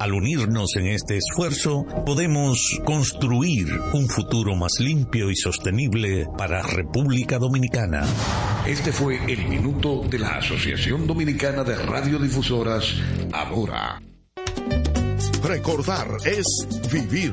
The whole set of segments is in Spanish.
Al unirnos en este esfuerzo, podemos construir un futuro más limpio y sostenible para República Dominicana. Este fue el minuto de la Asociación Dominicana de Radiodifusoras, ahora. Recordar es vivir.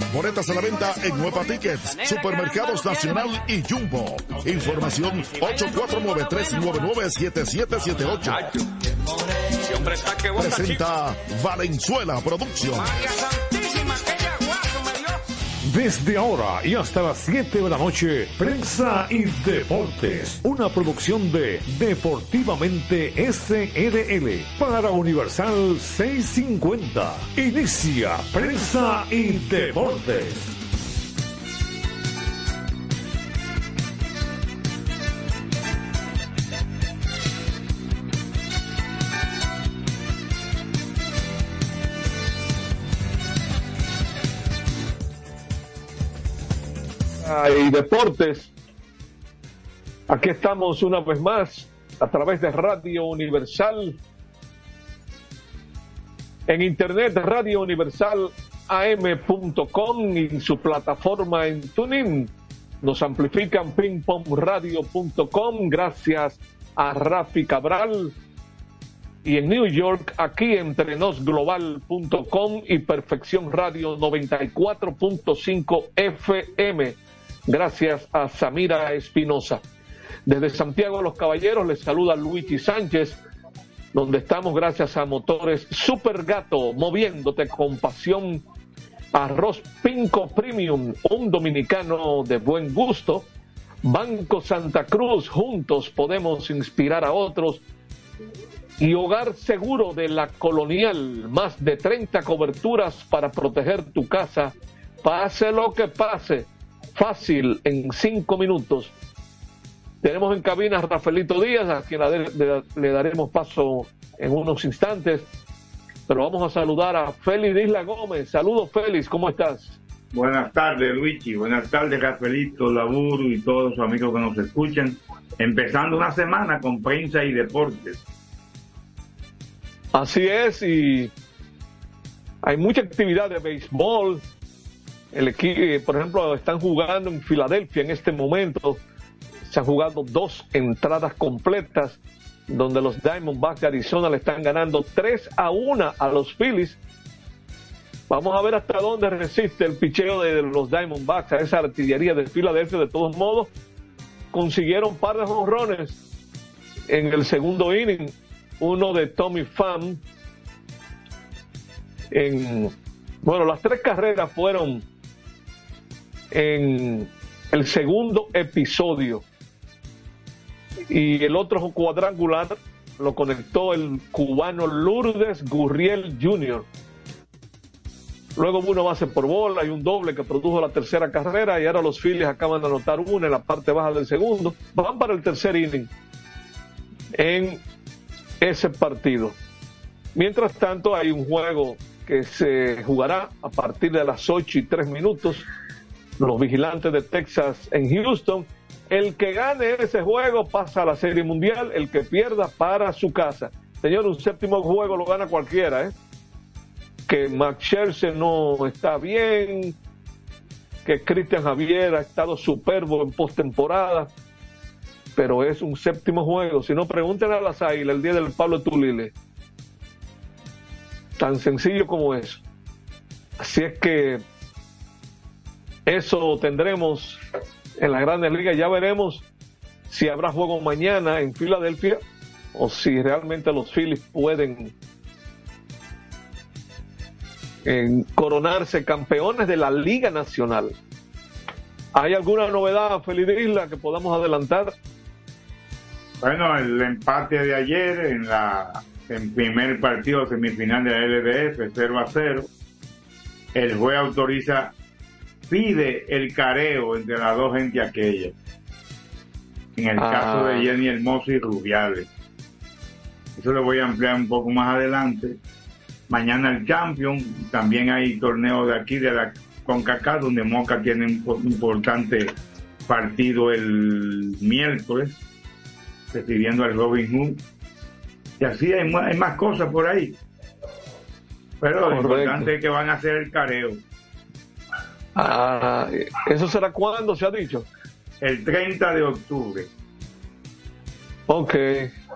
Boletas a la venta en Nueva Tickets, Supermercados Nacional y Jumbo. Información 849-399-7778. Presenta Valenzuela Producción. Desde ahora y hasta las 7 de la noche, Prensa y Deportes, una producción de Deportivamente SRL para Universal 650. Inicia Prensa y Deportes. Y deportes. Aquí estamos una vez más a través de Radio Universal. En internet, Radio Universal am.com y su plataforma en TuneIn. Nos amplifican pingpongradio.com gracias a Rafi Cabral. Y en New York, aquí entre nosglobal.com y Perfección Radio 94.5 FM gracias a Samira Espinosa. Desde Santiago de los Caballeros les saluda Luigi Sánchez, donde estamos gracias a Motores Super Gato, moviéndote con pasión. Arroz Pinco Premium, un dominicano de buen gusto. Banco Santa Cruz, juntos podemos inspirar a otros. Y Hogar Seguro de la Colonial, más de 30 coberturas para proteger tu casa. Pase lo que pase fácil en cinco minutos. Tenemos en cabina a Rafaelito Díaz, a quien le, daremos paso en unos instantes. Pero vamos a saludar a Félix Isla Gómez. Saludos, Félix, ¿cómo estás? Buenas tardes, Luigi. Buenas tardes, Rafaelito, Laburo y todos los amigos que nos escuchan. Empezando una semana con prensa y deportes. Así es, y hay mucha actividad de béisbol, el equipo, por ejemplo, están jugando en Filadelfia en este momento. Se han jugado dos entradas completas donde los Diamondbacks de Arizona le están ganando 3 a 1 a los Phillies. Vamos a ver hasta dónde resiste el picheo de los Diamondbacks a esa artillería de Filadelfia. De todos modos, consiguieron un par de jonrones en el segundo inning. Uno de Tommy Pham. En, bueno, las tres carreras fueron en el segundo episodio. Y el otro cuadrangular lo conectó el cubano Lourdes Gurriel Jr. Luego uno base por bola y un doble que produjo la tercera carrera y ahora los Phillies acaban de anotar una en la parte baja del segundo. Van para el tercer inning en ese partido. Mientras tanto hay un juego que se jugará a partir de las 8 y 3 minutos los vigilantes de Texas en Houston. El que gane ese juego pasa a la Serie Mundial, el que pierda para su casa. Señor, un séptimo juego lo gana cualquiera, ¿eh? Que Max Scherzer no está bien, que Cristian Javier ha estado superbo en postemporada, pero es un séptimo juego. Si no, pregunten a las Águilas el día del Pablo Tulile. Tan sencillo como eso. Así es que eso tendremos en la Grandes Ligas. Ya veremos si habrá juego mañana en Filadelfia o si realmente los Phillies pueden coronarse campeones de la Liga Nacional. ¿Hay alguna novedad, Feliz Isla, que podamos adelantar? Bueno, el empate de ayer en la en primer partido semifinal de la LDF 0 a 0. El juez autoriza, pide el careo entre las dos gente aquellas. En el caso de ah. Jenny Hermoso y Rubiales. Eso lo voy a ampliar un poco más adelante. Mañana el Champion, también hay torneo de aquí de la CONCACAF donde Moca tiene un importante partido el miércoles recibiendo al Robin Hood. Y así hay, hay más cosas por ahí. Pero lo importante es que van a hacer el careo. Ah, ¿Eso será cuándo se ha dicho? El 30 de octubre. Ok.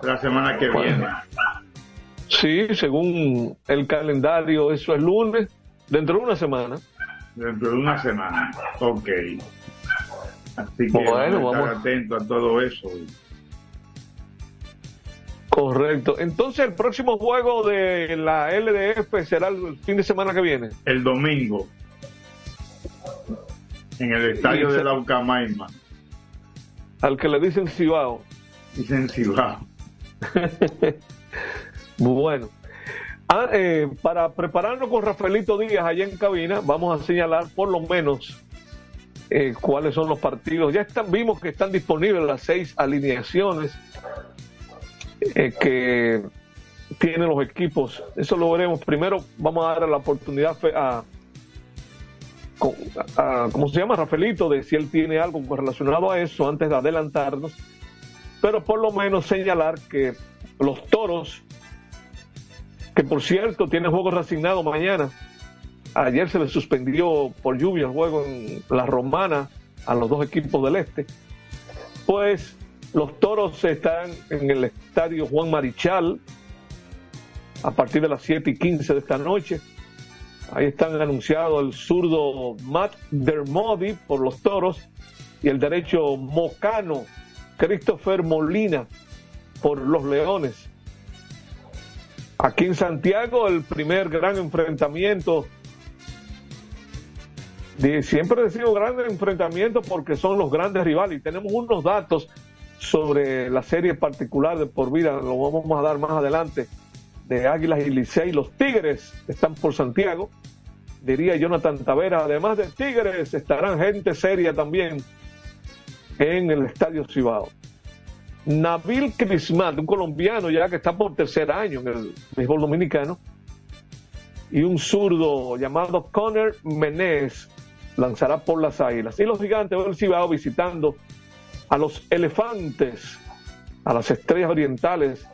La semana que viene. Sí, según el calendario, eso es lunes, dentro de una semana. Dentro de una semana, ok. Así que vamos a estar atentos a todo eso. Correcto. Entonces, el próximo juego de la LDF será el fin de semana que viene. El domingo. En el estadio de la Ucamaima. Al que le dicen Cibao. Dicen Cibao. bueno. Ah, eh, para prepararnos con Rafaelito Díaz allá en cabina, vamos a señalar por lo menos eh, cuáles son los partidos. Ya están, vimos que están disponibles las seis alineaciones eh, que tienen los equipos. Eso lo veremos. Primero vamos a dar la oportunidad a, a, ¿cómo se llama? Rafaelito, de si él tiene algo relacionado a eso antes de adelantarnos. Pero por lo menos señalar que los toros, que por cierto tienen juego reasignado mañana. Ayer se les suspendió por lluvia el juego en la Romana a los dos equipos del este. Pues los toros están en el estadio Juan Marichal a partir de las 7 y 15 de esta noche. Ahí están anunciados el zurdo Matt Dermody por los toros y el derecho mocano Christopher Molina por los leones. Aquí en Santiago el primer gran enfrentamiento. Siempre decimos gran enfrentamiento porque son los grandes rivales. Y tenemos unos datos sobre la serie particular de por vida, lo vamos a dar más adelante, de Águilas y. Los Tigres están por Santiago, diría Jonathan Tavera. Además de Tigres, estarán gente seria también en el Estadio Cibao. Nabil Crismat, un colombiano ya que está por tercer año en el béisbol dominicano, y un zurdo llamado Conner Menez lanzará por las águilas. Y los gigantes del Cibao visitando a los elefantes, a las estrellas orientales.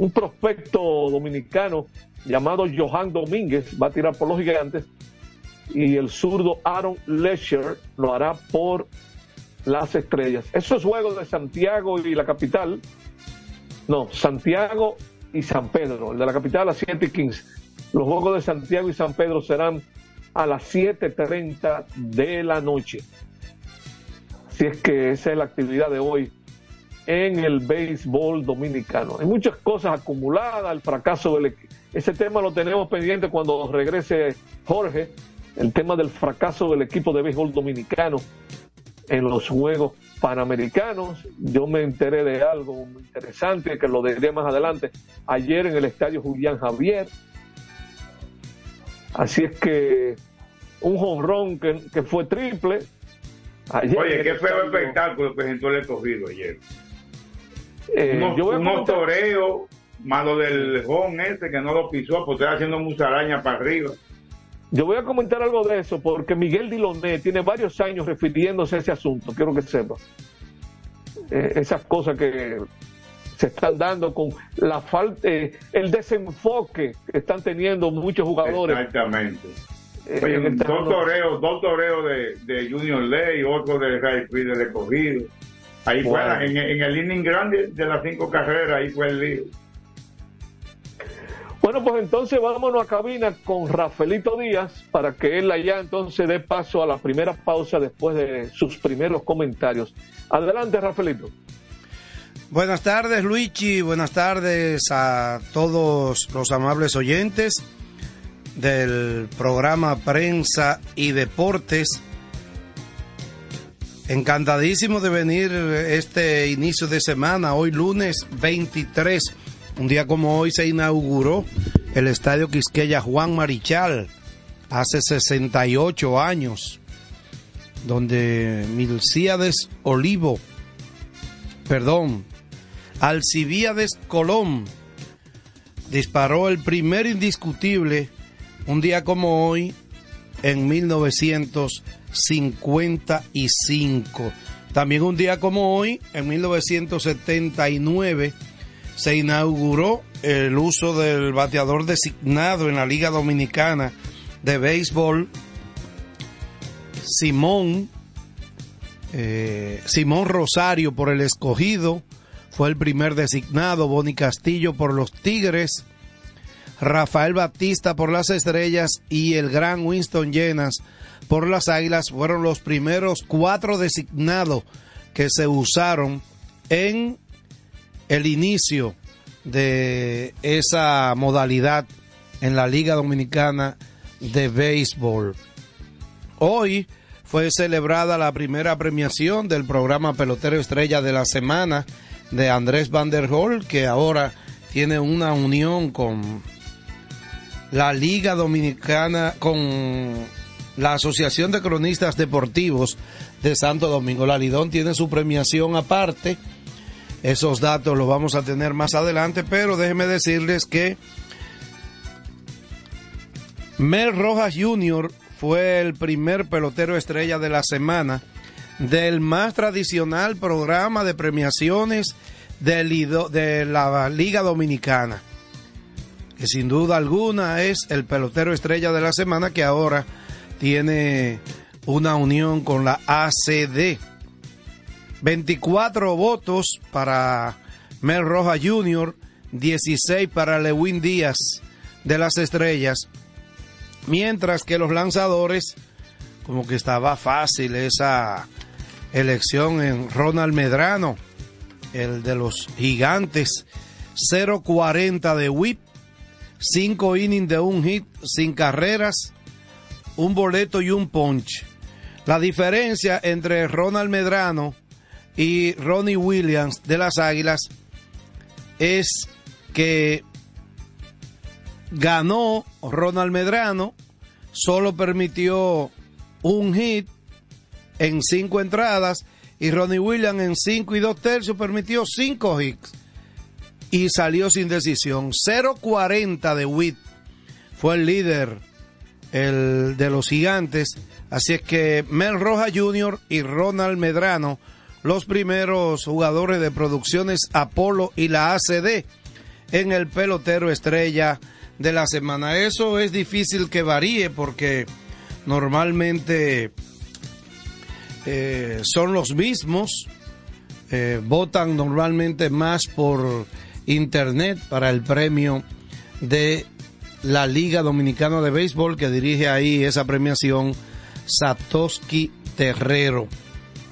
Un prospecto dominicano llamado Johan Domínguez va a tirar por los gigantes y el zurdo Aaron Lesher lo hará por las estrellas. Esos juegos de Santiago y la capital, no, Santiago y San Pedro, el de la capital a las 7 y 15. Los juegos de Santiago y San Pedro serán a las 7.30 de la noche si es que esa es la actividad de hoy en el béisbol dominicano. Hay muchas cosas acumuladas, el fracaso del ese tema lo tenemos pendiente cuando regrese Jorge, el tema del fracaso del equipo de béisbol dominicano en los Juegos Panamericanos. Yo me enteré de algo muy interesante que lo diré más adelante ayer en el estadio Julián Javier. Así es que un jonrón que, que fue triple, Oye, qué feo espectáculo presentó el escogido ayer. Eh, unos, toreos, malo del jón ese que no lo pisó, porque está haciendo musaraña para arriba. Yo voy a comentar algo de eso, porque Miguel Diloné tiene varios años refiriéndose a ese asunto, quiero que sepa. Eh, esas cosas que se están dando con la falta, eh, el desenfoque que están teniendo muchos jugadores. Exactamente Oye, dos toreos, dos toreos de, de Junior Ley, otro de Ray de recogido. Ahí fue, en, el inning grande de las cinco carreras, ahí fue el lío. Bueno, pues entonces vámonos a cabina con Rafaelito Díaz para que él allá entonces dé paso a la primera pausa después de sus primeros comentarios. Adelante, Rafaelito. Buenas tardes, Luigi. Buenas tardes a todos los amables oyentes del programa Prensa y Deportes. Encantadísimo de venir este inicio de semana, hoy lunes 23. Un día como hoy se inauguró el Estadio Quisqueya Juan Marichal, hace 68 años, donde Milcíades Olivo, perdón, Alcibíades Colón disparó el primer indiscutible un día como hoy en 1955. También un día como hoy, en 1979, se inauguró el uso del bateador designado en la Liga Dominicana de Béisbol, Simón, eh, Simón Rosario por el escogido, fue el primer designado, Boni Castillo por los Tigres, Rafael Batista por las Estrellas y el gran Winston Llenas por las Águilas fueron los primeros cuatro designados que se usaron en el inicio de esa modalidad en la Liga Dominicana de Béisbol. Hoy fue celebrada la primera premiación del programa Pelotero Estrella de la Semana de Andrés Van der que ahora tiene una unión con la Liga Dominicana con la Asociación de Cronistas Deportivos de Santo Domingo. La Lidón tiene su premiación aparte. Esos datos los vamos a tener más adelante, pero déjenme decirles que Mel Rojas Jr. fue el primer pelotero estrella de la semana del más tradicional programa de premiaciones de la Liga Dominicana que sin duda alguna es el pelotero estrella de la semana que ahora tiene una unión con la ACD. 24 votos para Mel Roja Jr., 16 para Lewin Díaz de las Estrellas, mientras que los lanzadores, como que estaba fácil esa elección en Ronald Medrano, el de los gigantes, 0.40 de whip, cinco innings de un hit sin carreras, un boleto y un punch. La diferencia entre Ronald Medrano y Ronnie Williams de las Águilas es que ganó Ronald Medrano, solo permitió un hit en cinco entradas y Ronnie Williams en cinco y dos tercios permitió cinco hits y salió sin decisión. 0.40 de Witt fue el líder el de los gigantes. Así es que Mel Roja Jr. y Ronald Medrano, los primeros jugadores de producciones Apolo y la ACD en el pelotero estrella de la semana. Eso es difícil que varíe porque normalmente eh, son los mismos. Eh, votan normalmente más por internet para el premio de la Liga Dominicana de Béisbol que dirige ahí esa premiación Satoshi Terrero.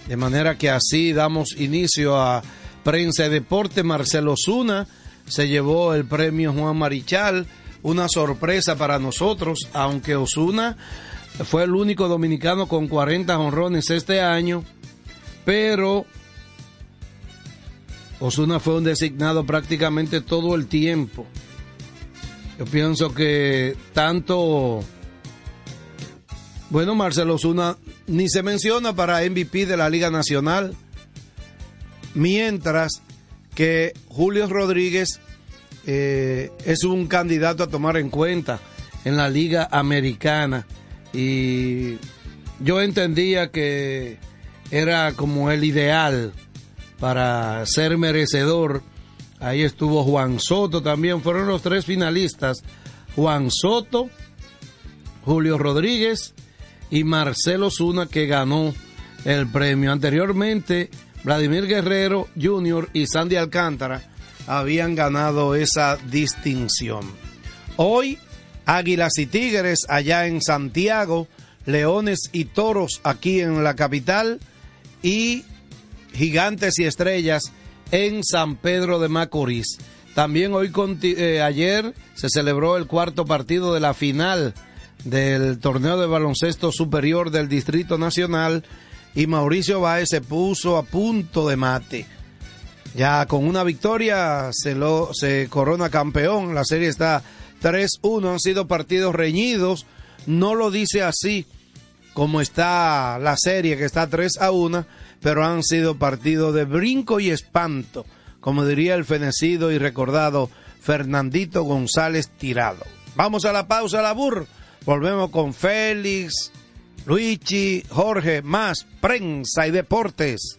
De manera que así damos inicio a Prensa y Deporte. Marcelo Zuna se llevó el premio Juan Marichal, una sorpresa para nosotros, aunque Osuna fue el único dominicano con 40 honrones este año, pero Osuna fue un designado prácticamente todo el tiempo. Yo pienso que tanto, bueno, Marcelo Osuna ni se menciona para MVP de la Liga Nacional, mientras que Julio Rodríguez eh, es un candidato a tomar en cuenta en la Liga Americana. Y yo entendía que era como el ideal para ser merecedor. Ahí estuvo Juan Soto también, fueron los tres finalistas. Juan Soto, Julio Rodríguez y Marcelo Zuna que ganó el premio. Anteriormente, Vladimir Guerrero Jr. y Sandy Alcántara habían ganado esa distinción. Hoy, Águilas y Tigres allá en Santiago, Leones y Toros aquí en la capital y Gigantes y Estrellas en San Pedro de Macorís. También hoy, eh, ayer, se celebró el cuarto partido de la final del torneo de baloncesto superior del Distrito Nacional y Mauricio Báez se puso a punto de mate. Ya con una victoria se, lo, se corona campeón. La serie está 3-1. Han sido partidos reñidos. No lo dice así como está la serie, que está 3 a 1, pero han sido partidos de brinco y espanto, como diría el fenecido y recordado Fernandito González Tirado. Vamos a la pausa, la burr. Volvemos con Félix, Luigi, Jorge, más prensa y deportes.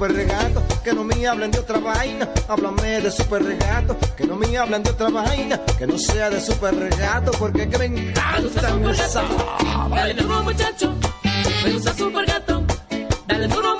Super regato. Que no me hablen de otra vaina, háblame de super regato. Que no me hablen de otra vaina, que no sea de super regato, porque que me encanta Dale duro muchacho, me gusta super gato. Dale duro muchacho,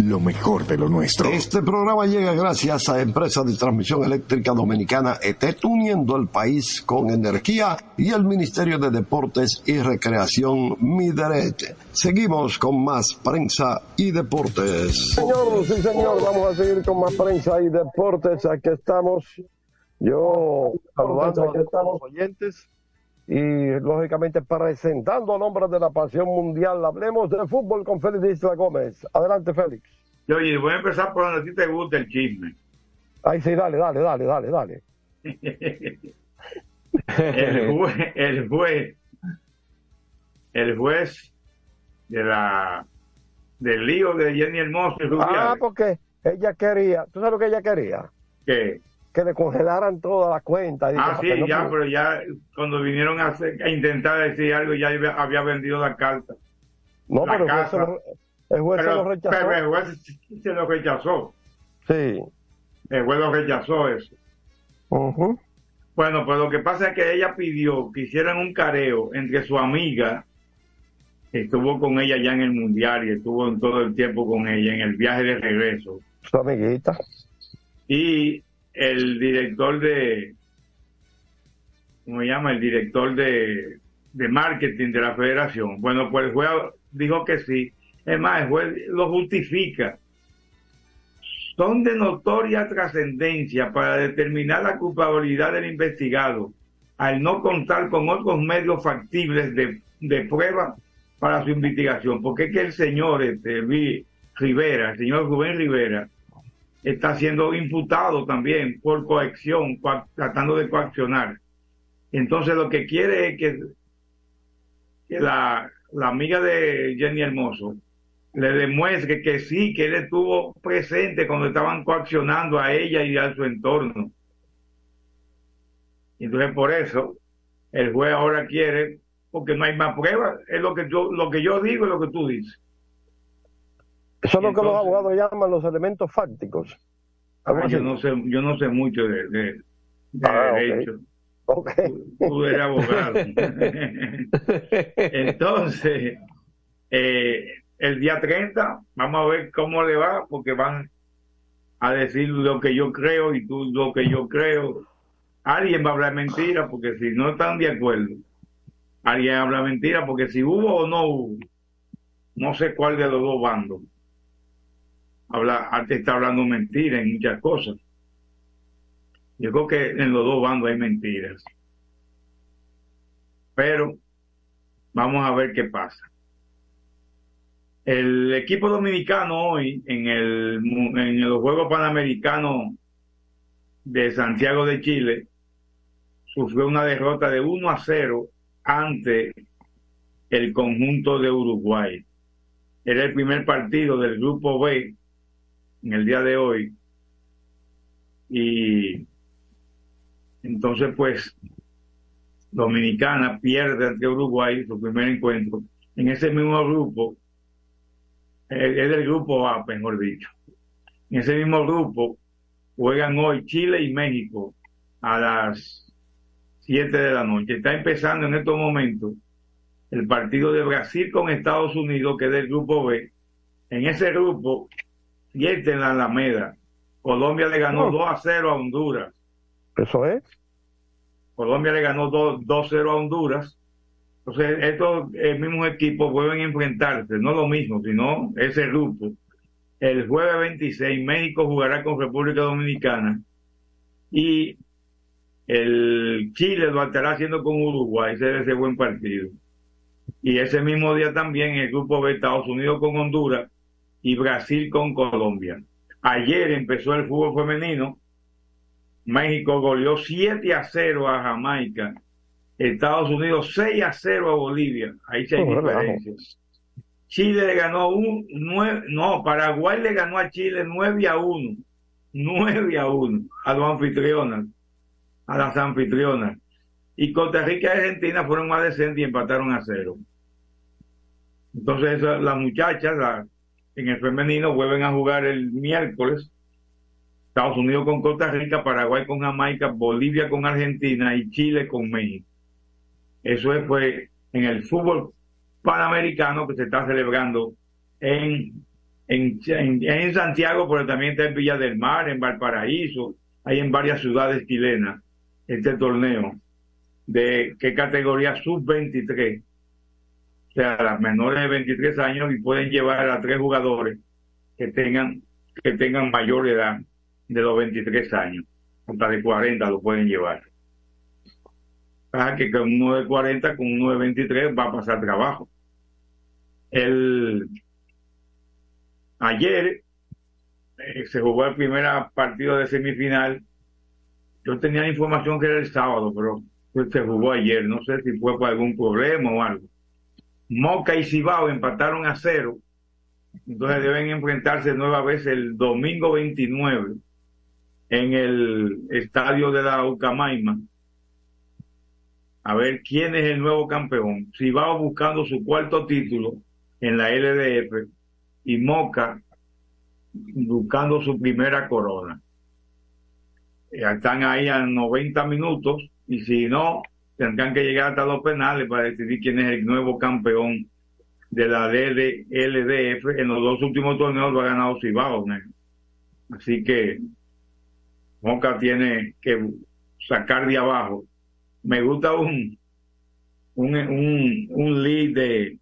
lo mejor de lo nuestro. Este programa llega gracias a Empresa de Transmisión Eléctrica Dominicana ET, uniendo el país con energía y el Ministerio de Deportes y Recreación Mideret. Seguimos con más prensa y deportes. Señor, sí señor, vamos a seguir con más prensa y deportes. Aquí estamos. Yo saludando a los oyentes y lógicamente presentando a nombres de la pasión mundial. Hablemos de fútbol con Félix Isla Gómez. Adelante, Félix. Oye, voy a empezar por donde a ti te gusta el chisme. Ahí sí, dale, dale, dale, dale, dale. el juez, el juez, el juez de la del lío de Jenny Hermoso y. Ah, porque ella quería, ¿tú sabes lo que ella quería? ¿Qué? Que le congelaran todas las cuentas. y Ah, sí, no ya, pero ya cuando vinieron a, hacer- a intentar decir algo, ya había, vendido la carta. No, la pero el juez, se lo, el juez se Pero- lo rechazó. pero el juez sí se lo rechazó. Sí. El juez lo rechazó eso. Bueno, pues lo que pasa es que ella pidió que hicieran un careo entre su amiga, que estuvo con ella ya en el mundial y estuvo en todo el tiempo con ella en el viaje de regreso, Su amiguita. y el director de, ¿cómo se llama? El director de, de marketing de la federación. Bueno, pues el juez dijo que sí. Es más, el juez lo justifica. Son de notoria trascendencia para determinar la culpabilidad del investigado al no contar con otros medios factibles de, de prueba para su investigación. Porque es que el señor este, Rivera, el señor Rubén Rivera, está siendo imputado también por coacción, coac- tratando de coaccionar. Entonces lo que quiere es que, que la, la amiga de Jenny Hermoso le demuestre que sí, que él estuvo presente cuando estaban coaccionando a ella y a su entorno. Entonces por eso el juez ahora quiere, porque no hay más pruebas, es lo que yo, lo que yo digo y lo que tú dices. Eso es lo que los abogados llaman los elementos fácticos. Ah, yo así. no sé, yo no sé mucho de, de, de Ah, derecho. Ok. Tú eres abogado. Entonces, eh, el día 30, vamos a ver cómo le va, porque van a decir lo que yo creo y tú lo que yo creo. Alguien va a hablar mentira, porque si no están de acuerdo, alguien habla mentira, porque si hubo o no hubo, no sé cuál de los dos bandos. Habla, antes está hablando mentira en muchas cosas. Yo creo que en los dos bandos hay mentiras. Pero vamos a ver qué pasa. El equipo dominicano hoy en el en los Juegos Panamericanos de Santiago de Chile sufrió una derrota de 1 a 0 ante el conjunto de Uruguay. Era el primer partido del grupo B en el día de hoy. Y entonces, pues, Dominicana pierde ante Uruguay su primer encuentro. En ese mismo grupo, eh, es del grupo A, mejor dicho. En ese mismo grupo juegan hoy Chile y México a las 7 de la noche. Está empezando en estos momentos el partido de Brasil con Estados Unidos, que es del grupo B. En ese grupo, 7 en la Alameda. Colombia le ganó Oh. 2 a 0 a Honduras. Eso es. Colombia le ganó 2 2-0 a Honduras. Entonces, estos eh, mismos equipos vuelven a enfrentarse, no lo mismo, sino ese grupo. El jueves 26, México jugará con República Dominicana y el Chile lo estará haciendo con Uruguay, ese debe ser buen partido. Y ese mismo día también el grupo B, Estados Unidos con Honduras y Brasil con Colombia. Ayer empezó el fútbol femenino, México goleó 7 a 0 a Jamaica. Estados Unidos 6 a 0 a Bolivia. Ahí sí hay Oh, diferencias. Chile le ganó un nueve, no, Paraguay le ganó a Chile 9 a 1. 9 a 1 a los anfitrionas, a las anfitrionas. Y Costa Rica y Argentina fueron más decentes y empataron a cero. Entonces esa- las muchachas la- en el femenino vuelven a jugar el miércoles. Estados Unidos con Costa Rica, Paraguay con Jamaica, Bolivia con Argentina y Chile con México. Eso es, fue en el fútbol panamericano que se está celebrando en, en, en, en Santiago, pero también está en Villa del Mar, en Valparaíso, hay en varias ciudades chilenas este torneo. ¿De qué categoría? Sub-23. Sea, las menores de 23 años y pueden llevar a tres jugadores que tengan, que tengan mayor edad de los 23 años. Hasta de 40 lo pueden llevar. Ah, que con uno de 40, con uno de 23 va a pasar trabajo. El, ayer eh, se jugó el primer partido de semifinal. Yo tenía la información que era el sábado, pero se jugó ayer. No sé si fue por algún problema o algo. Moca y Cibao empataron a cero. Entonces deben enfrentarse nueva vez el domingo 29 en el estadio de la Ucamaima. A ver quién es el nuevo campeón. Cibao buscando su cuarto título en la LDF y Moca buscando su primera corona. Ya están ahí a 90 minutos y si no, tendrán que llegar hasta los penales para decidir quién es el nuevo campeón de la DD LDF. En los dos últimos torneos lo ha ganado Cibao. ¿no? Así que Moca tiene que sacar de abajo. Me gusta un, un, un, un lead de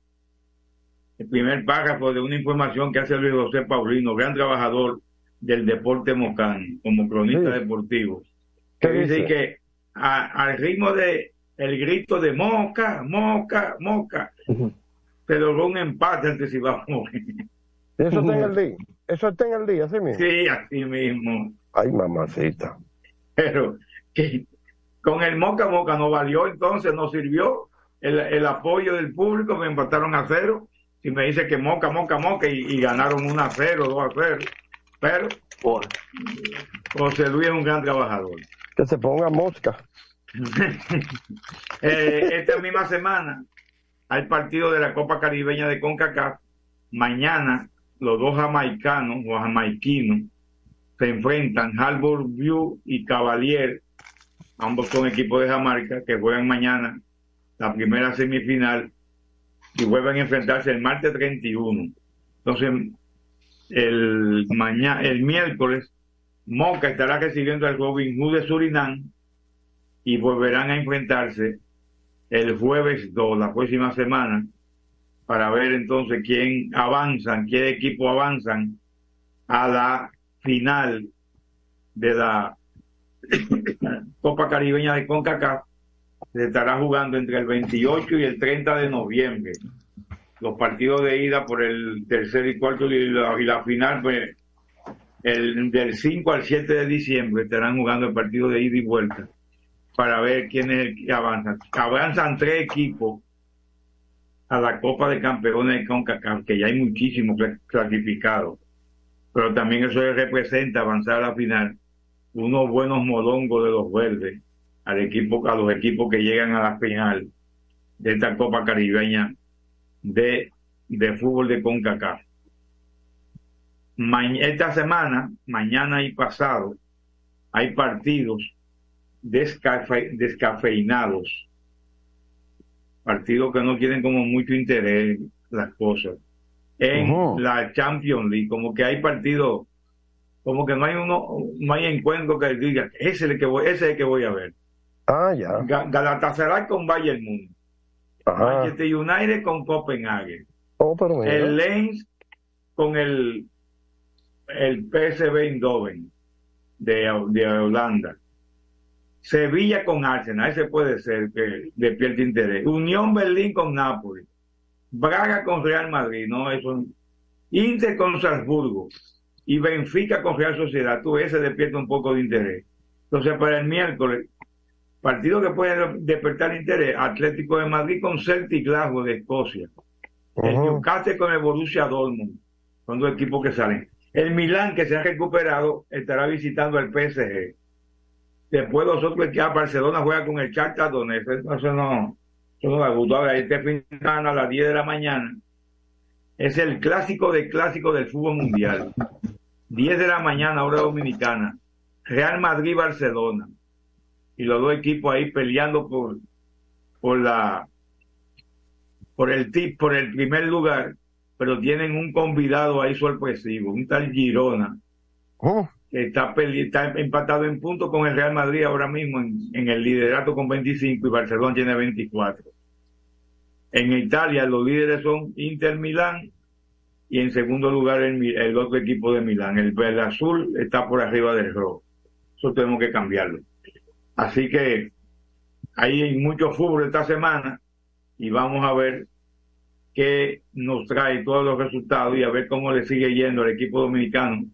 el primer párrafo de una información que hace Luis José Paulino, gran trabajador del deporte mocano, como cronista Sí. deportivo. ¿Qué Que dice dice? que a- al ritmo de el grito de Moca, Moca, Moca, se logró un empate entre Cibao. Eso está en el día. Eso está en el día, ¿sí mismo? Sí, así mismo. Ay, mamacita. Pero que con el Moca Moca no valió, entonces no sirvió el, el apoyo del público, me empataron a cero. Y me dice que Moca, Moca, Moca, y, y ganaron 1 a 0, 2 a 0. Pero José Luis es un gran trabajador. Que se ponga mosca. Eh, esta misma semana hay partido de la Copa Caribeña de CONCACAF. Mañana los dos jamaicanos o jamaiquinos se enfrentan, Harbour View y Cavalier, ambos son equipos de Jamaica que juegan mañana la primera semifinal y vuelven a enfrentarse el martes 31. Entonces, el mañana, el miércoles, Moca estará recibiendo al Robin Hood de Surinam y volverán a enfrentarse el jueves 2, la próxima semana, para ver entonces quién avanzan, qué equipo avanzan a la final de la Copa Caribeña de CONCACAF. Se estará jugando entre el 28 y el 30 de noviembre. Los partidos de ida por el tercer y cuarto y la, final, pues, el, del 5 al 7 de diciembre estarán jugando el partido de ida y vuelta para ver quién es avanza. Avanzan tres equipos a la Copa de Campeones de CONCACAF, que ya hay muchísimos cla- clasificados. Pero también eso representa avanzar a la final unos buenos molongos de los verdes al equipo, a los equipos que llegan a la final de esta Copa Caribeña de, de fútbol de CONCACAF. Esta semana, mañana y pasado, hay partidos descafe- descafeinados. Partidos que no tienen como mucho interés las cosas. En la Champions League, como que hay partidos, como que no hay uno, no hay encuentro que diga, ese es el que voy, ese es el que voy a ver. Ah, ya. Ga- Galatasaray con Bayern Munich. Ajá. Manchester United con Copenhague. Oh, pero mira. El Lens con el, el PSV Eindhoven de, de Holanda. Sevilla con Arsenal, ese puede ser que despierte interés. Unión Berlín con Nápoles. Braga con Real Madrid, no, eso. Inter con Salzburgo. Y Benfica con Real Sociedad. Tú ese despierta un poco de interés. Entonces, para el miércoles, partido que puede despertar interés, Atlético de Madrid con Celtic Glasgow de Escocia. El Ujú. Newcastle con el Borussia Dortmund. Son dos equipos que salen. El Milán, que se ha recuperado, estará visitando al PSG. Después los otros que Barcelona juega con el Shakhtar Donetsk. Eso no, eso no me gustó. Ahora, Este fin de semana a las 10 de la mañana es el clásico de clásico del fútbol mundial. 10 de la mañana, hora dominicana. Real Madrid-Barcelona. Y los dos equipos ahí peleando por, por la por el tip, por el primer lugar, pero tienen un convidado ahí sorpresivo, un tal Girona, Oh, está, está empatado en puntos con el Real Madrid ahora mismo en, el liderato con 25 y Barcelona tiene 24. En Italia los líderes son Inter Milán y en segundo lugar el, el otro equipo de Milán. El verde azul está por arriba del rojo. Eso tenemos que cambiarlo. Así que hay mucho fútbol esta semana y vamos a ver qué nos trae todos los resultados y a ver cómo le sigue yendo al equipo dominicano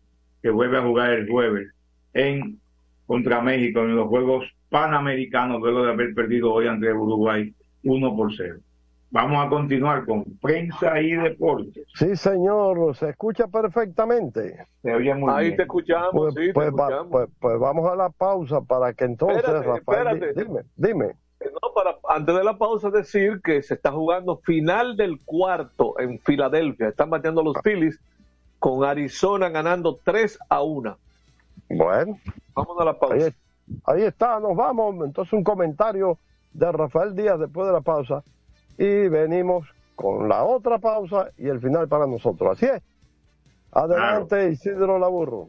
que vuelve a jugar el jueves en contra México en los Juegos Panamericanos luego de haber perdido hoy ante Uruguay 1 por 0. Vamos a continuar con prensa y deportes. sí, señor, se escucha perfectamente. Se oye muy Ahí bien. te escuchamos, Pues, sí, te pues, va- pues- pues vamos a la pausa para que entonces, Espérate, Rafael, espérate. dime, dime. No, para antes de la pausa decir que se está jugando final del cuarto en Filadelfia. Están bateando los Phillies con Arizona ganando 3 a 1. Bueno, Vamos a la pausa. ahí, ahí está, nos vamos. Entonces un comentario de Rafael Díaz después de la pausa y venimos con la otra pausa y el final para nosotros. Así es. Adelante, Isidro Laburro.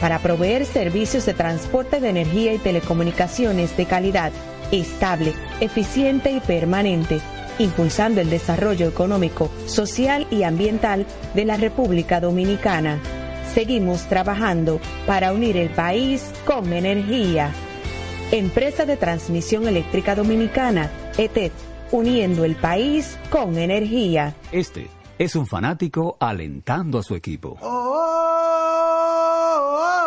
para proveer servicios de transporte de energía y telecomunicaciones de calidad, estable, eficiente y permanente, impulsando el desarrollo económico, social y ambiental de la República Dominicana. Seguimos trabajando para unir el país con energía. Empresa de Transmisión Eléctrica Dominicana, ETED, uniendo el país con energía. Este es un fanático alentando a su equipo.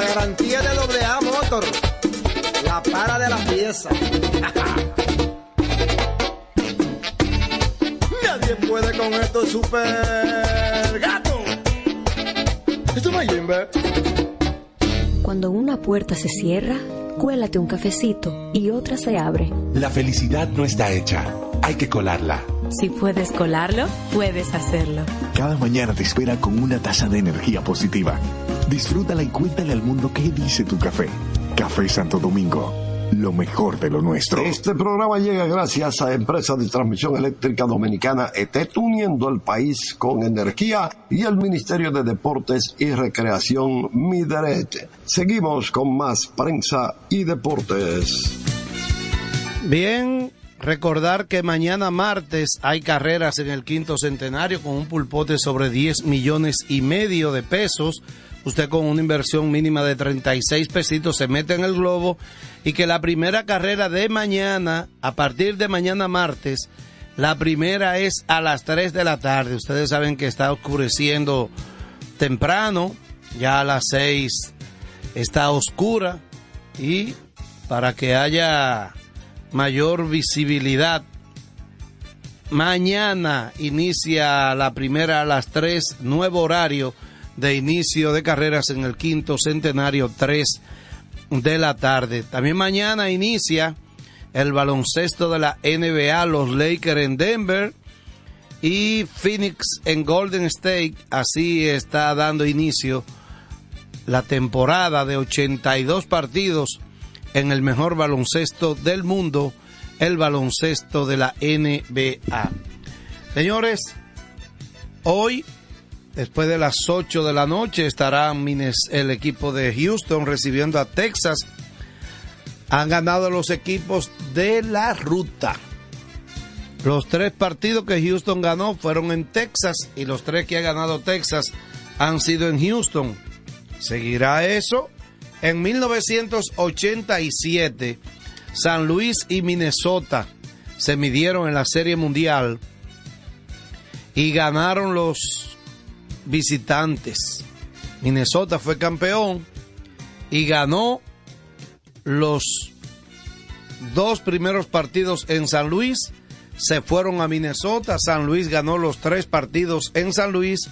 la garantía de doble A Motor, la para de la pieza. Nadie puede con esto super gato. Esto no. Cuando una puerta se cierra, cuélate un cafecito y otra se abre. La felicidad no está hecha, hay que colarla. Si puedes colarlo, puedes hacerlo. Cada mañana te espera con una taza de energía positiva. Disfrútala y cuéntale al mundo qué dice tu café. Café Santo Domingo, lo mejor de lo nuestro. Este programa llega gracias a Empresa de Transmisión Eléctrica Dominicana ET, uniendo el país con energía y el Ministerio de Deportes y Recreación Mideret. Seguimos con más prensa y deportes. Bien, recordar que mañana martes hay carreras en el quinto centenario con un pulpote sobre 10 millones y medio de pesos. Usted con una inversión mínima de 36 pesitos se mete en el globo y que la primera carrera de mañana, a partir de mañana martes, la primera es a las 3 de la tarde. Ustedes saben que está oscureciendo temprano, ya a las 6 está oscura y para que haya mayor visibilidad. Mañana inicia la primera a las 3, nuevo horario de inicio de carreras en el quinto centenario, 3 de la tarde. También mañana inicia el baloncesto de la NBA, los Lakers en Denver y Phoenix en Golden State. Así está dando inicio la temporada de 82 partidos en el mejor baloncesto del mundo, el baloncesto de la NBA. Señores, hoy, después de las 8 de la noche, estará el equipo de Houston recibiendo a Texas. Han ganado los equipos de la ruta. Los tres partidos que Houston ganó fueron en Texas y los tres que ha ganado Texas han sido en Houston. ¿Seguirá eso? En 1987, San Luis y Minnesota se midieron en la Serie Mundial y ganaron los visitantes. Minnesota fue campeón y ganó los dos primeros partidos en San Luis. Se fueron a Minnesota. San Luis ganó los tres partidos en San Luis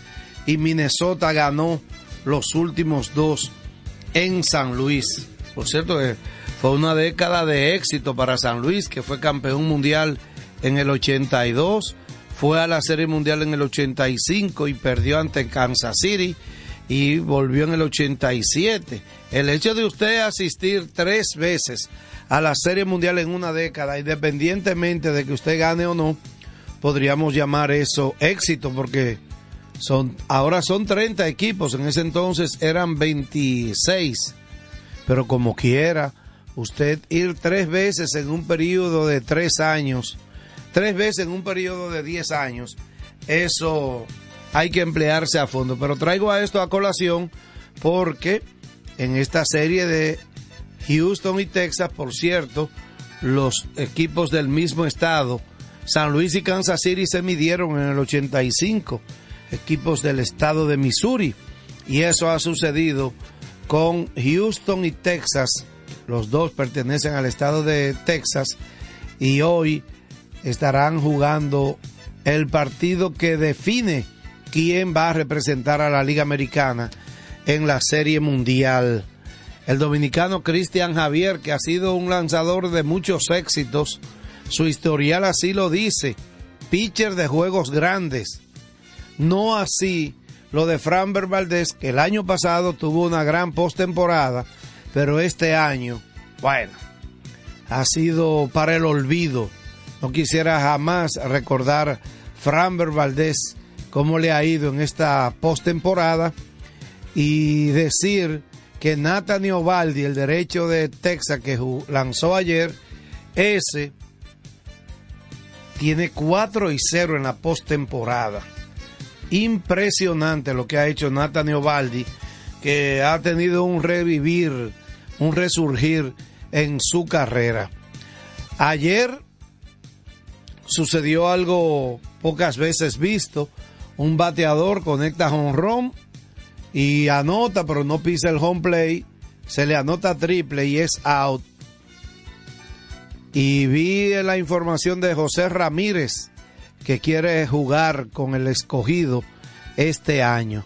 y Minnesota ganó los últimos dos en San Luis. Por cierto, que fue una década de éxito para San Luis, que fue campeón mundial en el 82, fue a la Serie Mundial en el 85 y perdió ante Kansas City y volvió en el 87. El hecho de usted asistir tres veces a la Serie Mundial en una década, independientemente de que usted gane o no, podríamos llamar eso éxito porque son ahora son 30 equipos, en ese entonces eran 26. Pero como quiera, usted ir tres veces en un periodo de tres años, tres veces en un periodo de 10 años, eso hay que emplearse a fondo. Pero traigo a esto a colación porque en esta serie de Houston y Texas, por cierto, los equipos del mismo estado, San Luis y Kansas City se midieron en el 85, equipos del estado de Missouri, y eso ha sucedido con Houston y Texas, los dos pertenecen al estado de Texas, y hoy estarán jugando el partido que define quién va a representar a la Liga Americana en la Serie Mundial. El dominicano Cristian Javier, que ha sido un lanzador de muchos éxitos, su historial así lo dice, pitcher de juegos grandes. No así lo de Framber Valdés, que el año pasado tuvo una gran postemporada, pero este año, bueno, ha sido para el olvido. No quisiera jamás recordar Framber Valdés cómo le ha ido en esta postemporada y decir que Nathan Ovaldi, el derecho de Texas que lanzó ayer, ese tiene 4 y 0 en la postemporada. Impresionante lo que ha hecho Nathan Ovaldi, que ha tenido un revivir, un resurgir en su carrera. Ayer sucedió algo pocas veces visto. Un bateador conecta honrón y anota, pero no pisa el home play. Se le anota triple y es out. Y vi la información de José Ramírez que quiere jugar con el escogido este año.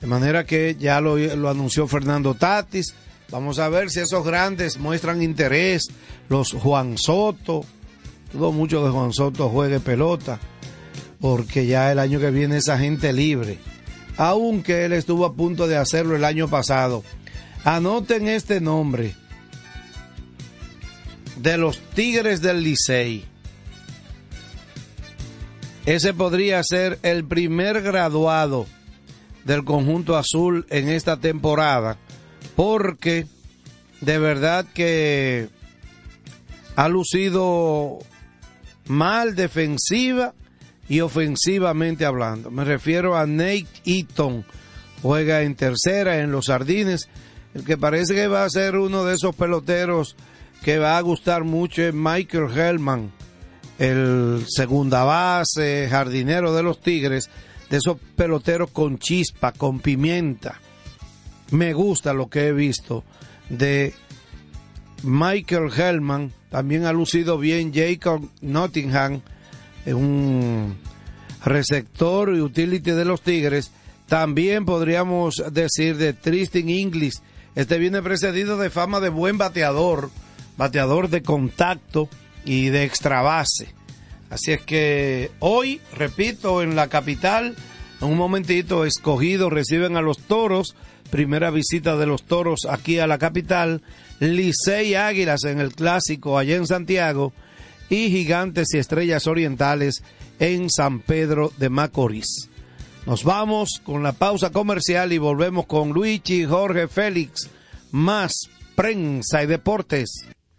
De manera que ya lo anunció Fernando Tatis. Vamos a ver si esos grandes muestran interés. Los Juan Soto. Dudo mucho que Juan Soto juegue pelota. Porque ya el año que viene es agente libre. Aunque él estuvo a punto de hacerlo el año pasado. Anoten este nombre. De los Tigres del Licey. Ese podría ser el primer graduado del conjunto azul en esta temporada. Porque de verdad que ha lucido mal defensiva y ofensivamente hablando. Me refiero a Nate Eaton, juega en tercera en los Sardines, el que parece que va a ser uno de esos peloteros que va a gustar mucho es Michael Hellman, el segunda base, jardinero de los Tigres, de esos peloteros con chispa, con pimienta. Me gusta lo que he visto de Michael Hellman, también ha lucido bien Jacob Nottingham, un receptor y utility de los Tigres. También podríamos decir de Tristan Inglis. Este viene precedido de fama de buen bateador, bateador de contacto y de extra base. Así es que hoy, repito, en la capital, en un momentito, escogido, reciben a los toros. Primera visita de los toros aquí a la capital. Licey Águilas en el clásico allá en Santiago y Gigantes y Estrellas Orientales en San Pedro de Macorís. Nos vamos con la pausa comercial y volvemos con Luigi Jorge Félix, más prensa y deportes.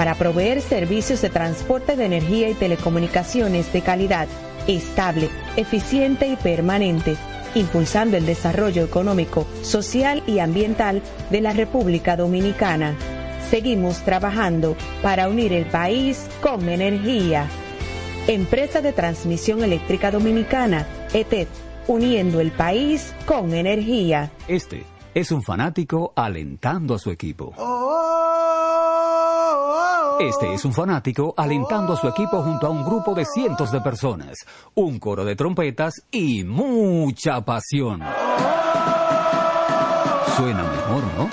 para proveer servicios de transporte de energía y telecomunicaciones de calidad, estable, eficiente y permanente, impulsando el desarrollo económico, social y ambiental de la República Dominicana. Seguimos trabajando para unir el país con energía. Empresa de Transmisión Eléctrica Dominicana, ETED, uniendo el país con energía. Este es un fanático alentando a su equipo. Este es un fanático alentando a su equipo junto a un grupo de cientos de personas, un coro de trompetas y mucha pasión. Suena mejor, ¿no?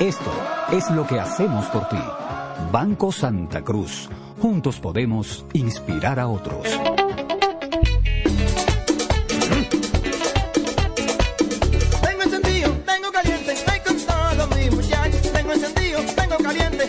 Esto es lo que hacemos por ti. Banco Santa Cruz. Juntos podemos inspirar a otros. Tengo encendido, tengo caliente, ay con todo mi. Tengo encendido, tengo caliente,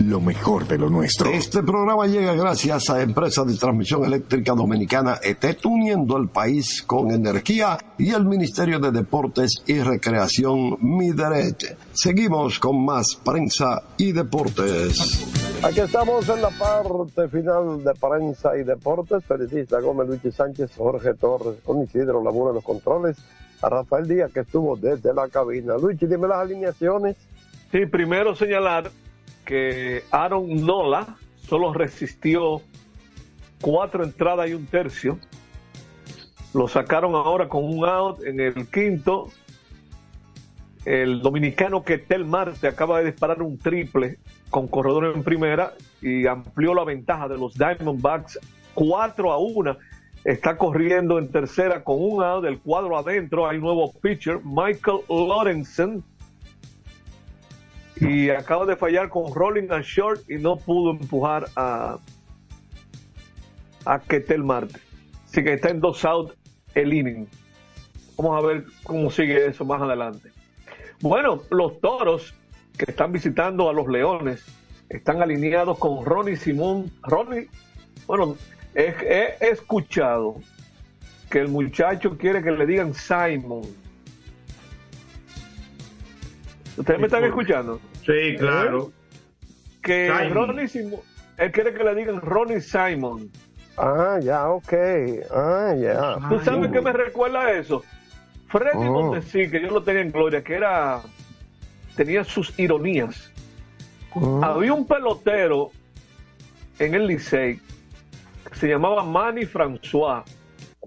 lo mejor de lo nuestro. Este programa llega gracias a Empresa de Transmisión Eléctrica Dominicana ETET, uniendo el país con energía y el Ministerio de Deportes y Recreación Mideret. Seguimos con más prensa y deportes. Aquí estamos en la parte final de prensa y deportes. Felicita Gómez, Luis Sánchez, Jorge Torres, con Isidro Labura en los controles, a Rafael Díaz que estuvo desde la cabina. Luis, dime las alineaciones. Sí, primero señalar que Aaron Nola solo resistió cuatro entradas y un tercio. Lo sacaron ahora con un out en el quinto. El dominicano Ketel Marte acaba de disparar un triple con corredor en primera y amplió la ventaja de los Diamondbacks 4 a 1. Está corriendo en tercera con un out del cuadro adentro. Hay nuevo pitcher, Michael Lorenzen. Y acaba de fallar con Rolling and Short y no pudo empujar a, a Ketel Marte. Así que está en dos out el inning. Vamos a ver cómo sigue eso más adelante. Bueno, los toros que están visitando a los leones están alineados con Ronnie Simón. Ronnie, bueno, he, he escuchado que el muchacho quiere que le digan Simon. ¿Ustedes me están escuchando? Sí, claro. Que Simon. Ronnie Simón, él quiere que le digan Ronnie Simon. Ah, ya, ok. Ah, ya. ¿Tú sabes qué me recuerda a eso? Freddy Oh. Montesí, que yo lo tenía en gloria, que era tenía sus ironías. Había un pelotero en el Licey que se llamaba Manny François.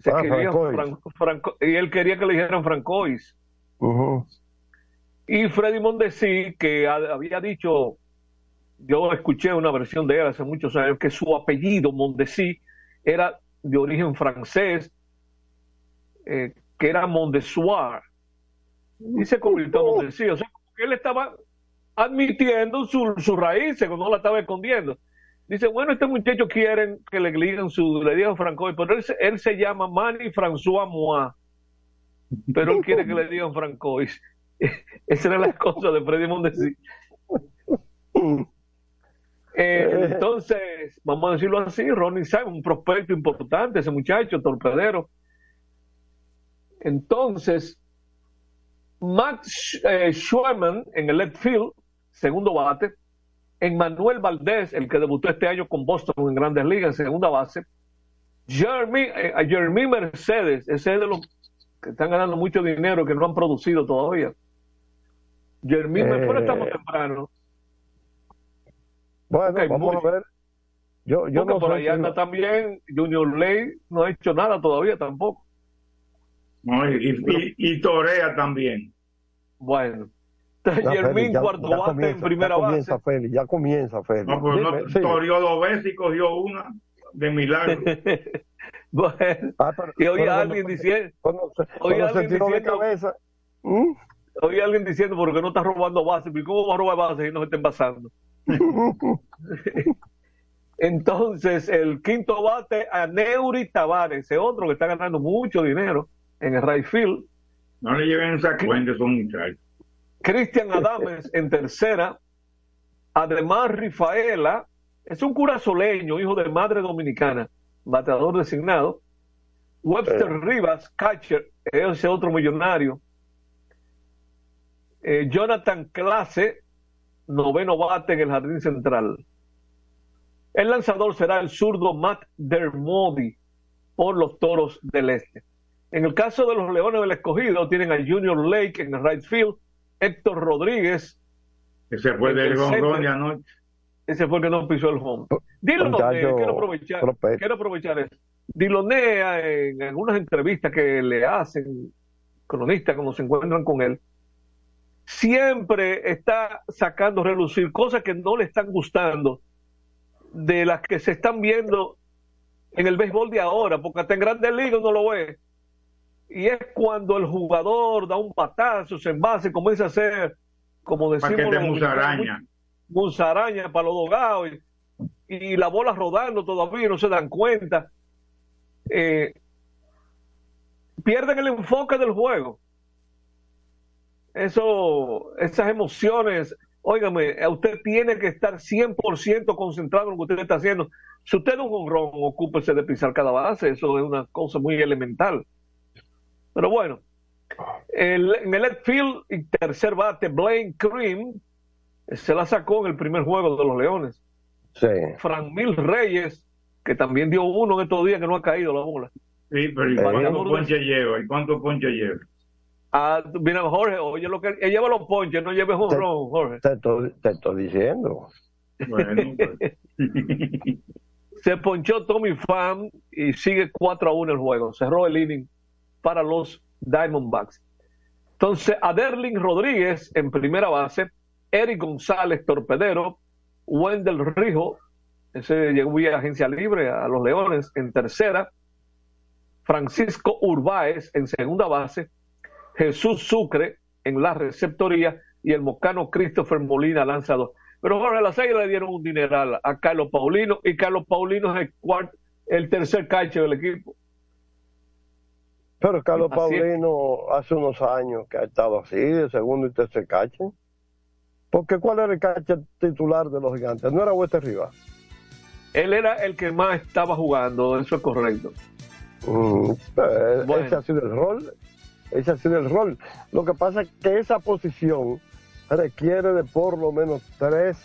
Se Ah, quería Francois. Fran- Franco- y él quería que le dijeran Francois. Ujú. Y Freddy Mondesi, que ha- había dicho yo escuché una versión de él hace muchos años que su apellido, Mondesi, era de origen francés, eh, que era Mondesoir. Y se convirtió en Mondesi. O sea, que él estaba admitiendo sus su raíces, no la estaba escondiendo. Dice, bueno, este muchacho quieren que le digan su, le digan Francois, pero él, se- llama Manny François Moi. Pero él quiere que le digan Francois. Esa era la cosa de Freddy Mondesi. Eh, entonces, vamos a decirlo así, Ronnie Simon, un prospecto importante, ese muchacho, torpedero. Entonces, Max eh, en el left field, segundo bate. Emmanuel Valdés, el que debutó este año con Boston en Grandes Ligas, en segunda base. Jeremy, eh, Jeremy Mercedes, ese es de los que están ganando mucho dinero que no han producido todavía. Jeremy Eh, estamos temprano. Bueno, Ok, vamos muy- a ver. Yo, yo Porque no por ahí si anda también Junior Ley, no ha hecho nada todavía tampoco. No, y, y- y torea también. Bueno. Ya- cuarto ya bate comienza, en primera ya base. comienza Félix, ya comienza Félix. No, pues no, sigue. toreó dos veces y cogió una de milagro. Bueno, Ah, pero- y cuando- alguien diciendo, cuando alguien tiró de diciendo, cabeza. ¿Mm? Oí a alguien diciendo, porque no está robando bases? ¿Y ¿Cómo va a robar bases y no se estén basando? Entonces, el quinto bate a Neuri Tavares, ese otro que está ganando mucho dinero en el right field. No le lleven esa cuenta a esos muchachos. Cristian Adames en tercera. Además, Rifaela es un curazoleño, hijo de madre dominicana, bateador designado. Webster Rivas, catcher, ese otro millonario. Eh, Jonathan Clase, noveno bate en el jardín central. El lanzador será el zurdo Matt Dermody por los toros del este. En el caso de los Leones del Escogido, tienen a Junior Lake en el right field, Héctor Rodríguez. Que se fue del el jonrón de anoche. Ese fue el que no pisó el home. Dilo, Muchacho, quiero aprovechar, quiero aprovechar eso. Dilonea en algunas entrevistas que le hacen cronistas cuando se encuentran con él, siempre está sacando relucir cosas que no le están gustando de las que se están viendo en el béisbol de ahora, porque hasta en grandes ligas uno lo ve. Y es cuando el jugador da un patazo, se envase, comienza a hacer, como decimos, dominicanos, musaraña. musaraña para los dogados y, y la bola rodando todavía no se dan cuenta. Eh, pierden el enfoque del juego. Eso, esas emociones, óigame, eh, usted tiene que estar 100% concentrado en lo que usted está haciendo. Si usted es un honrón, ocúpese de pisar cada base, eso es una cosa muy elemental. Pero bueno, el, en el left field y tercer bate, Blaine Cream, se la sacó en el primer juego de los Leones. Sí. Fran Mil Reyes, que también dio uno en estos días que no ha caído la bola. Sí, pero ¿y Eh, cuántos ponches lleva? ¿Y cuántos ponches lleva? Ah, mira, Jorge, oye lo que él lleva los ponches, no lleve honrón, Jorge. Te estoy, te estoy diciendo. Bueno, pues. Se ponchó Tommy Pham y sigue 4 a 1 el juego. Cerró el inning para los Diamondbacks. Entonces, Aderlin Rodríguez en primera base, Eric González Torpedero, Wendell Rijo, ese llegó vía agencia libre a los Leones en tercera, Francisco Urbáez en segunda base, Jesús Sucre en la receptoría y el mocano Christopher Molina lanzador. Pero Jorge, las le dieron un dineral a Carlos Paulino y Carlos Paulino es el, cuart- el tercer catcher del equipo. Pero Carlos Así es. Paulino hace unos años que ha estado así, de segundo y tercer catcher. Porque ¿cuál era el catcher titular de los gigantes? No era Wester Rivas. Él era el que más estaba jugando, eso es correcto. Mm, Bueno. Ese ha sido el rol. Ese ha sido el rol. Lo que pasa es que esa posición requiere de por lo menos tres,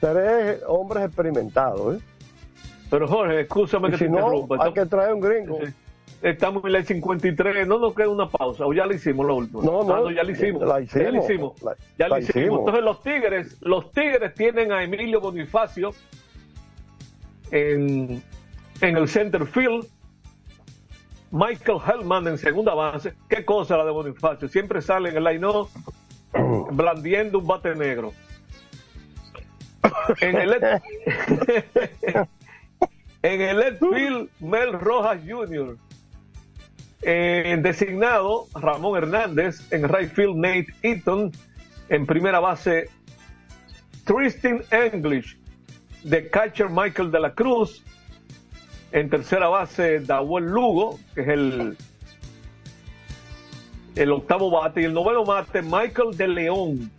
tres hombres experimentados. ¿eh? Pero Jorge, escúchame Y que si te no, interrumpa. hay que traer un gringo. Estamos en la 53, no nos queda una pausa, o ya la hicimos la última. No, no, Ah, ya la hicimos. la Ya la hicimos. hicimos. La- ya la hicimos. hicimos. Entonces los Tigres, los Tigres tienen a Emilio Bonifacio en, en el center field. Michael Hellman en segunda base. Qué cosa la de Bonifacio. Siempre sale en el line blandiendo un bate negro. En el, en el left field, Mel Rojas Jr. En designado, Ramón Hernández. En right field, Nate Eaton. En primera base, Tristan English. De catcher, Michael de la Cruz. En tercera base, Dawel Lugo, que es el, el octavo bate. Y el noveno bate, Michael de León.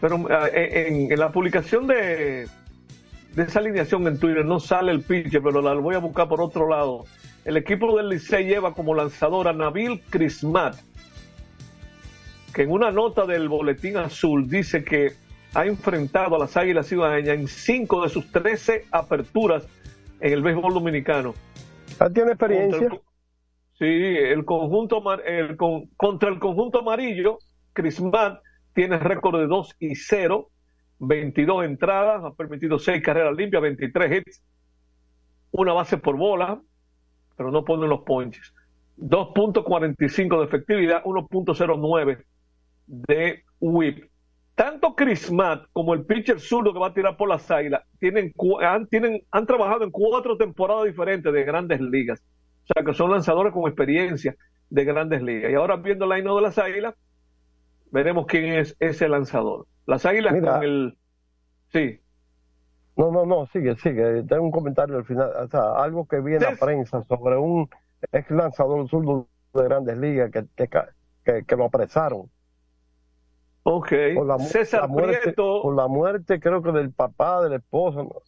Pero eh, en, la publicación de, de esa alineación en Twitter no sale el pitcher, pero la voy a buscar por otro lado. El equipo del Licey lleva como lanzador a Nabil Crismat, que en una nota del Boletín Azul dice que ha enfrentado a las Águilas Ciudadeñas en cinco de sus 13 aperturas en el béisbol dominicano. ¿Ah, ¿Tiene experiencia? El- sí, el conjunto el con- contra el conjunto amarillo, Crismat tiene récord de 2 y 0, 22 entradas, ha permitido 6 carreras limpias, 23 hits, una base por bola, pero no ponen los ponches. 2.45 de efectividad, 1.09 de whip. Tanto Crismat como el pitcher zurdo que va a tirar por las águilas tienen, han, tienen, han trabajado en cuatro temporadas diferentes de grandes ligas. O sea que son lanzadores con experiencia de grandes ligas. Y ahora viendo la de las águilas, veremos quién es ese lanzador. Las águilas Mira. con el. Sí. No, no, no, sigue, sigue. Tengo un comentario al final. O sea, algo que vi en la prensa sobre un ex lanzador zurdo de grandes ligas que, que, que, que lo apresaron. Ok. Por la, César la muerte, Prieto. Por la muerte, creo que del papá, del esposo. ¿no?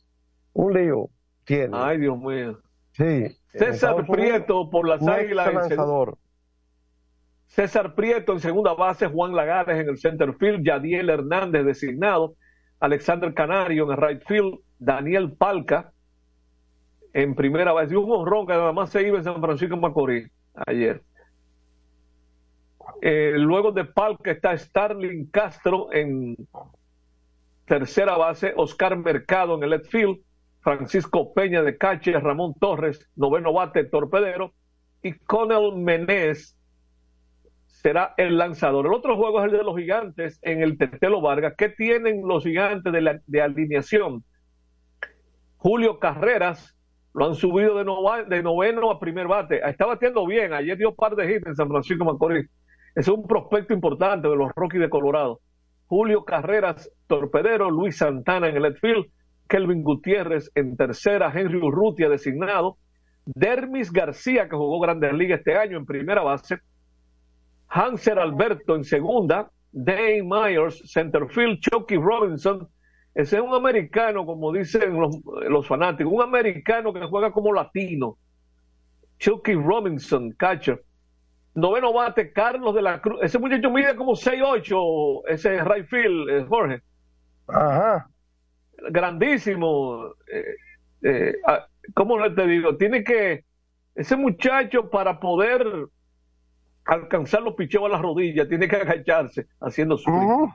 Un lío tiene. Ay, Dios mío. Sí. César Unidos, Prieto por las águilas. lanzador. César Prieto en segunda base, Juan Lagares en el center field, Yadiel Hernández designado, Alexander Canario en el right field, Daniel Palca en primera base, y un honrón que nada más se iba en San Francisco Macorís ayer. Eh, luego de Palca está Starling Castro en tercera base, Oscar Mercado en el left field, Francisco Peña de catcher, Ramón Torres, noveno bate, torpedero, y Conel Menés será el lanzador. El otro juego es el de los gigantes en el Tetelo Vargas. ¿Qué tienen los gigantes de, la- de alineación? Julio Carreras lo han subido de, noveno a primer bate. Está bateando bien. Ayer dio par de hits en San Francisco Macorís. Es un prospecto importante de los Rockies de Colorado. Julio Carreras, torpedero. Luis Santana en el left field. Kelvin Gutiérrez en tercera. Henry Urrutia designado. Dermis García, que jugó Grandes Ligas este año en primera base. Hanser Alberto en segunda, Dane Myers, centerfield, Chucky Robinson. Ese es un americano, como dicen los, los fanáticos, un americano que juega como latino. Chucky Robinson, catcher. Noveno bate, Carlos de la Cruz. Ese muchacho mide como 6'8, ese right field, eh, Jorge. Ajá. Grandísimo. Eh, eh, ah, ¿Cómo te digo? Tiene que, ese muchacho para poder alcanzar los picheos a las rodillas, tiene que agacharse haciendo swing.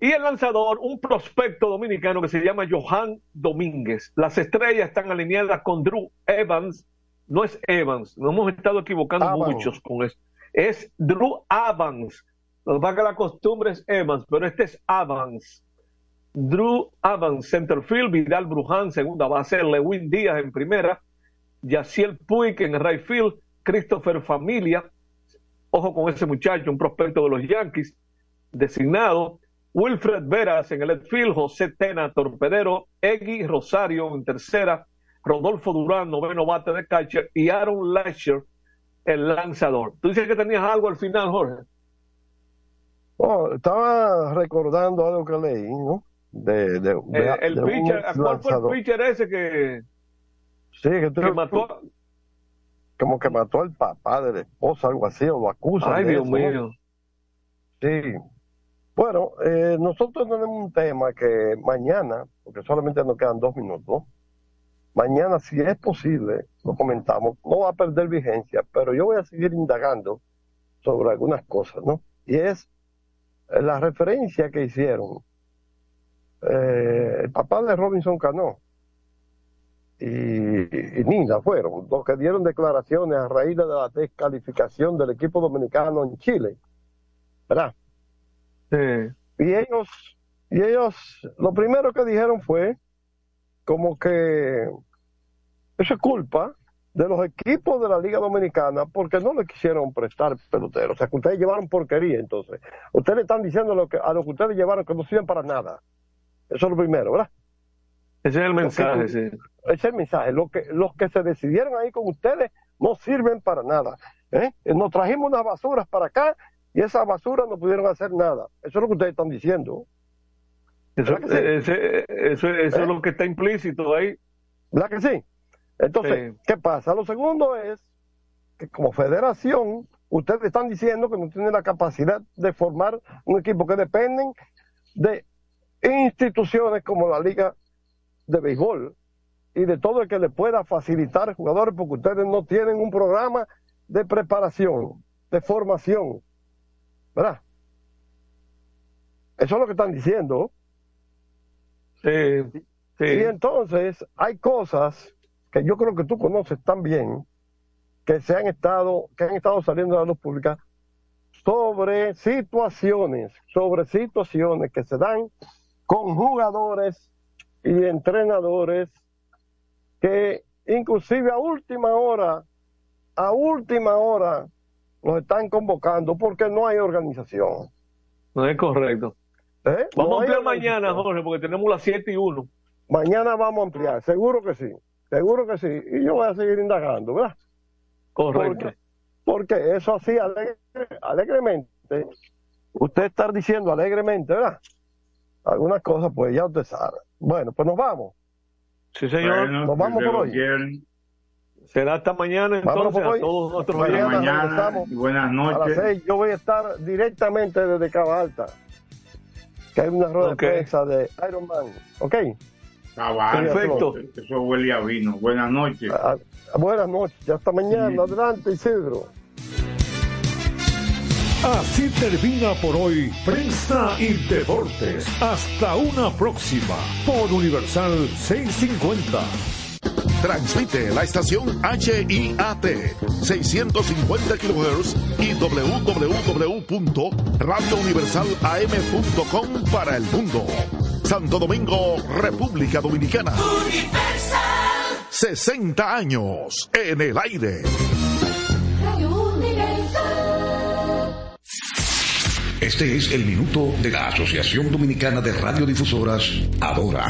Y el lanzador, un prospecto dominicano que se llama Johan Domínguez. Las estrellas están alineadas con Drew Evans. No es Evans, nos hemos estado equivocando muchos con eso. Es Drew Evans. Lo que la costumbre es Evans, pero este es Evans. Drew Evans, centerfield, Vidal Bruján, segunda base, Lewin Díaz en primera, Yaciel Puig en el right field, Christopher Familia, ojo con ese muchacho, un prospecto de los Yankees, designado, Wilfred Veras en el left field, José Tena, torpedero, Eggy Rosario en tercera, Rodolfo Durán, noveno bate de catcher, y Aaron Lasher, el lanzador. Tú dices que tenías algo al final, Jorge. Oh, estaba recordando algo que leí, ¿no? De, de, de- Eh, el de pitcher, ¿cuál fue el pitcher ese que, Sí, que, tú- que mató? como que mató al papá de la esposa, algo así, o lo acusan. Ay, Dios eso, ¿no? mío. Sí. Bueno, eh, nosotros tenemos un tema que mañana, porque solamente nos quedan dos minutos, mañana, si es posible, lo comentamos, no va a perder vigencia, pero yo voy a seguir indagando sobre algunas cosas, ¿no? Y es eh, la referencia que hicieron eh, el papá de Robinson Cano y, y Nina fueron los que dieron declaraciones a raíz de la descalificación del equipo dominicano en Chile, ¿verdad? Sí. Y ellos Y ellos, lo primero que dijeron fue como que eso es culpa de los equipos de la Liga Dominicana porque no le quisieron prestar peloteros. O sea, que ustedes llevaron porquería, entonces. Ustedes están diciendo lo que, a lo que ustedes llevaron que no sirven para nada. Eso es lo primero, ¿verdad? Ese es el mensaje, sí. Ese es el mensaje. Lo que, los que se decidieron ahí con ustedes no sirven para nada. ¿eh? Nos trajimos unas basuras para acá y esas basuras no pudieron hacer nada. Eso es lo que ustedes están diciendo. Eso, ¿Verdad que sí? ese- eso, eso ¿Eh? es lo que está implícito ahí. ¿Verdad que sí? Entonces, Sí. ¿qué pasa? Lo segundo es que como federación, ustedes están diciendo que no tienen la capacidad de formar un equipo que dependen de instituciones como la Liga de Béisbol y de todo el que le pueda facilitar jugadores porque ustedes no tienen un programa de preparación, de formación. ¿Verdad? Eso es lo que están diciendo. Sí, sí. Y entonces hay cosas que yo creo que tú conoces también que se han estado, que han estado saliendo a la luz pública sobre situaciones, sobre situaciones que se dan con jugadores y entrenadores que inclusive a última hora, a última hora los están convocando porque no hay organización. No es correcto. ¿eh? Vamos No a ampliar mañana. Jorge, porque tenemos las 7 y 1. Mañana vamos a ampliar, seguro que sí, seguro que sí. Y yo voy a seguir indagando, ¿verdad? Correcto. Porque, porque eso así alegre- alegremente, usted está diciendo alegremente, ¿verdad? Algunas cosas, pues ya usted sabe. Bueno, pues nos vamos. Sí, señor. Bueno, nos vamos por hoy. Será hasta mañana entonces por a todos Hasta Mañana mañana y buenas A las noches. seis yo voy a estar directamente desde Cava Alta, que hay una rueda Ok. de prensa de Iron Man. ¿Ok? Cabal, Perfecto. Eso huele a vino. Buenas noches. Ah, buenas noches, hasta mañana. Adelante, Isidro. Así termina por hoy Prensa y Deportes. Hasta una próxima por Universal 650. Transmite la estación HIAT 650 kHz y www.radiouniversalam.com para el mundo. Santo Domingo, República Dominicana. 60 años en el aire. Este es el minuto de la Asociación Dominicana de Radiodifusoras, Adora.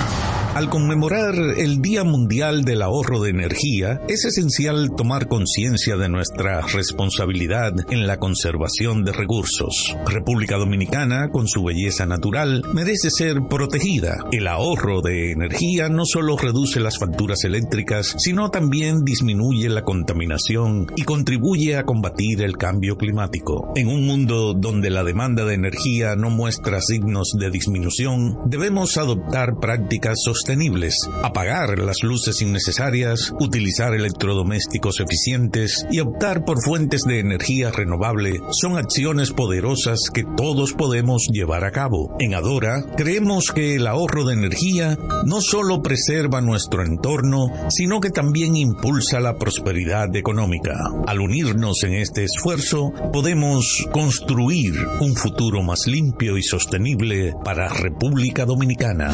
Al conmemorar el Día Mundial del Ahorro de Energía, es esencial tomar conciencia de nuestra responsabilidad en la conservación de recursos. República Dominicana, con su belleza natural, merece ser protegida. El ahorro de energía no solo reduce las facturas eléctricas, sino también disminuye la contaminación y contribuye a combatir el cambio climático. En un mundo donde la demanda de energía no muestra signos de disminución, debemos adoptar prácticas sostenibles, apagar las luces innecesarias, utilizar electrodomésticos eficientes y optar por fuentes de energía renovable son acciones poderosas que todos podemos llevar a cabo. En Adora creemos que el ahorro de energía no solo preserva nuestro entorno, sino que también impulsa la prosperidad económica. Al unirnos en este esfuerzo, podemos construir un futuro más limpio y sostenible para República Dominicana.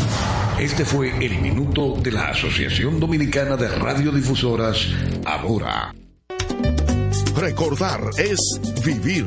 Este fue el minuto de la Asociación Dominicana de Radiodifusoras, Adora. Recordar es vivir.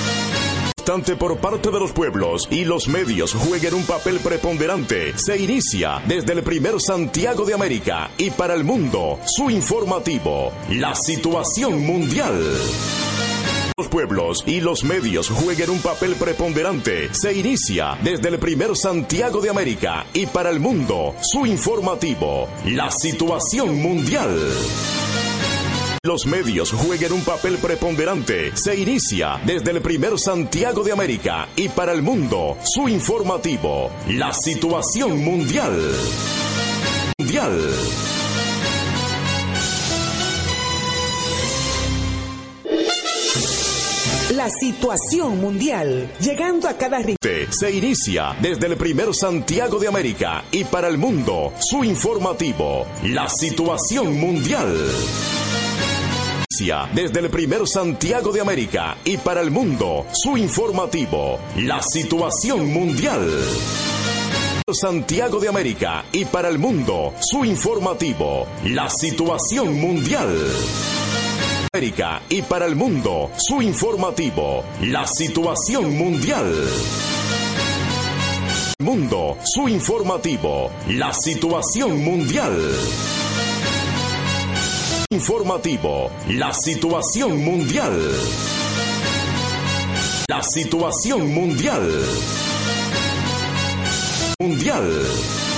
por parte de los pueblos y los medios jueguen un papel preponderante. Se inicia desde el primer Santiago de América y para el mundo su informativo, la situación mundial los pueblos y los medios jueguen un papel preponderante. Se inicia desde el primer Santiago de América y para el mundo su informativo, la situación mundial los medios jueguen un papel preponderante. Se inicia desde el primer Santiago de América y para el mundo su informativo, la situación mundial. Mundial. La situación mundial, llegando a cada rincón. Se inicia desde el primer Santiago de América y para el mundo su informativo, la situación mundial desde el primer Santiago de América y para el mundo su informativo, la situación mundial. Santiago de América y para el mundo su informativo, la situación mundial. América y para el mundo su informativo, la situación mundial. Mundo, su informativo, la situación mundial. Informativo, la situación mundial. La situación mundial. Mundial.